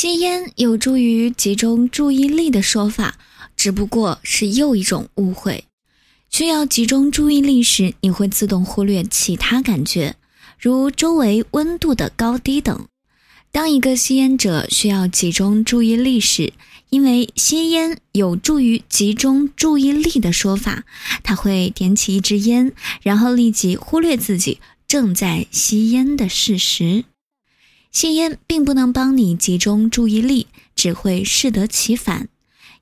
吸烟有助于集中注意力的说法，只不过是又一种误会。需要集中注意力时，你会自动忽略其他感觉，如周围温度的高低等。当一个吸烟者需要集中注意力时，因为吸烟有助于集中注意力的说法，他会点起一支烟，然后立即忽略自己正在吸烟的事实。吸烟并不能帮你集中注意力，只会适得其反。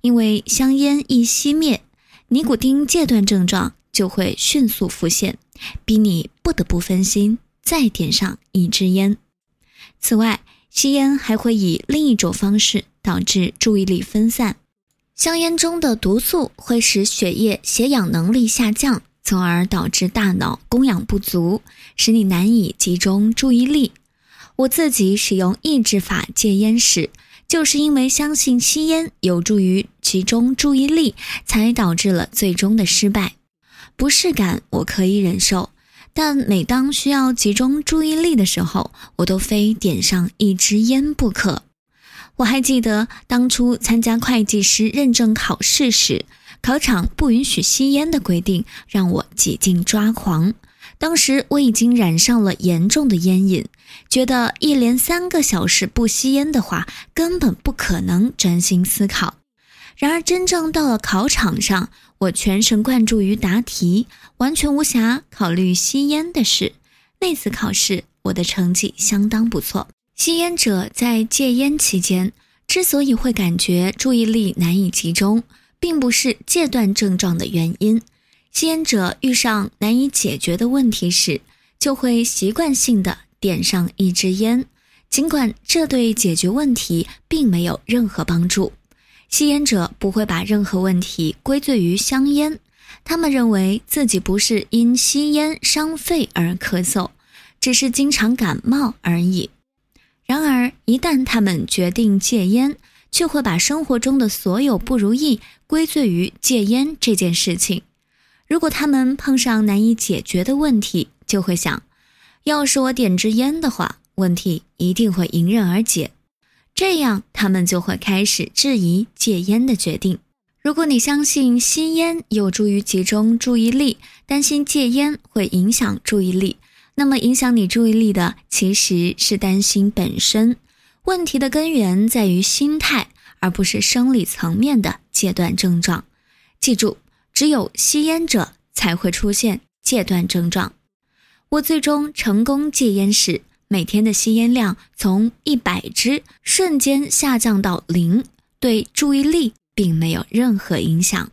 因为香烟一熄灭，尼古丁戒断症状就会迅速浮现，逼你不得不分心，再点上一支烟。此外，吸烟还会以另一种方式导致注意力分散。香烟中的毒素会使血液携氧能力下降，从而导致大脑供氧不足，使你难以集中注意力。我自己使用抑制法戒烟时，就是因为相信吸烟有助于集中注意力，才导致了最终的失败。不适感我可以忍受，但每当需要集中注意力的时候，我都非点上一支烟不可。我还记得当初参加会计师认证考试时，考场不允许吸烟的规定，让我几近抓狂。当时我已经染上了严重的烟瘾，觉得一连三个小时不吸烟的话，根本不可能专心思考。然而，真正到了考场上，我全神贯注于答题，完全无暇考虑吸烟的事。那次考试，我的成绩相当不错。吸烟者在戒烟期间之所以会感觉注意力难以集中，并不是戒断症状的原因。吸烟者遇上难以解决的问题时，就会习惯性的点上一支烟，尽管这对解决问题并没有任何帮助。吸烟者不会把任何问题归罪于香烟，他们认为自己不是因吸烟伤肺而咳嗽，只是经常感冒而已。然而，一旦他们决定戒烟，却会把生活中的所有不如意归罪于戒烟这件事情。如果他们碰上难以解决的问题，就会想：要是我点支烟的话，问题一定会迎刃而解。这样，他们就会开始质疑戒烟的决定。如果你相信吸烟有助于集中注意力，担心戒烟会影响注意力，那么影响你注意力的其实是担心本身。问题的根源在于心态，而不是生理层面的戒断症状。记住。只有吸烟者才会出现戒断症状。我最终成功戒烟时，每天的吸烟量从一百支瞬间下降到零，对注意力并没有任何影响。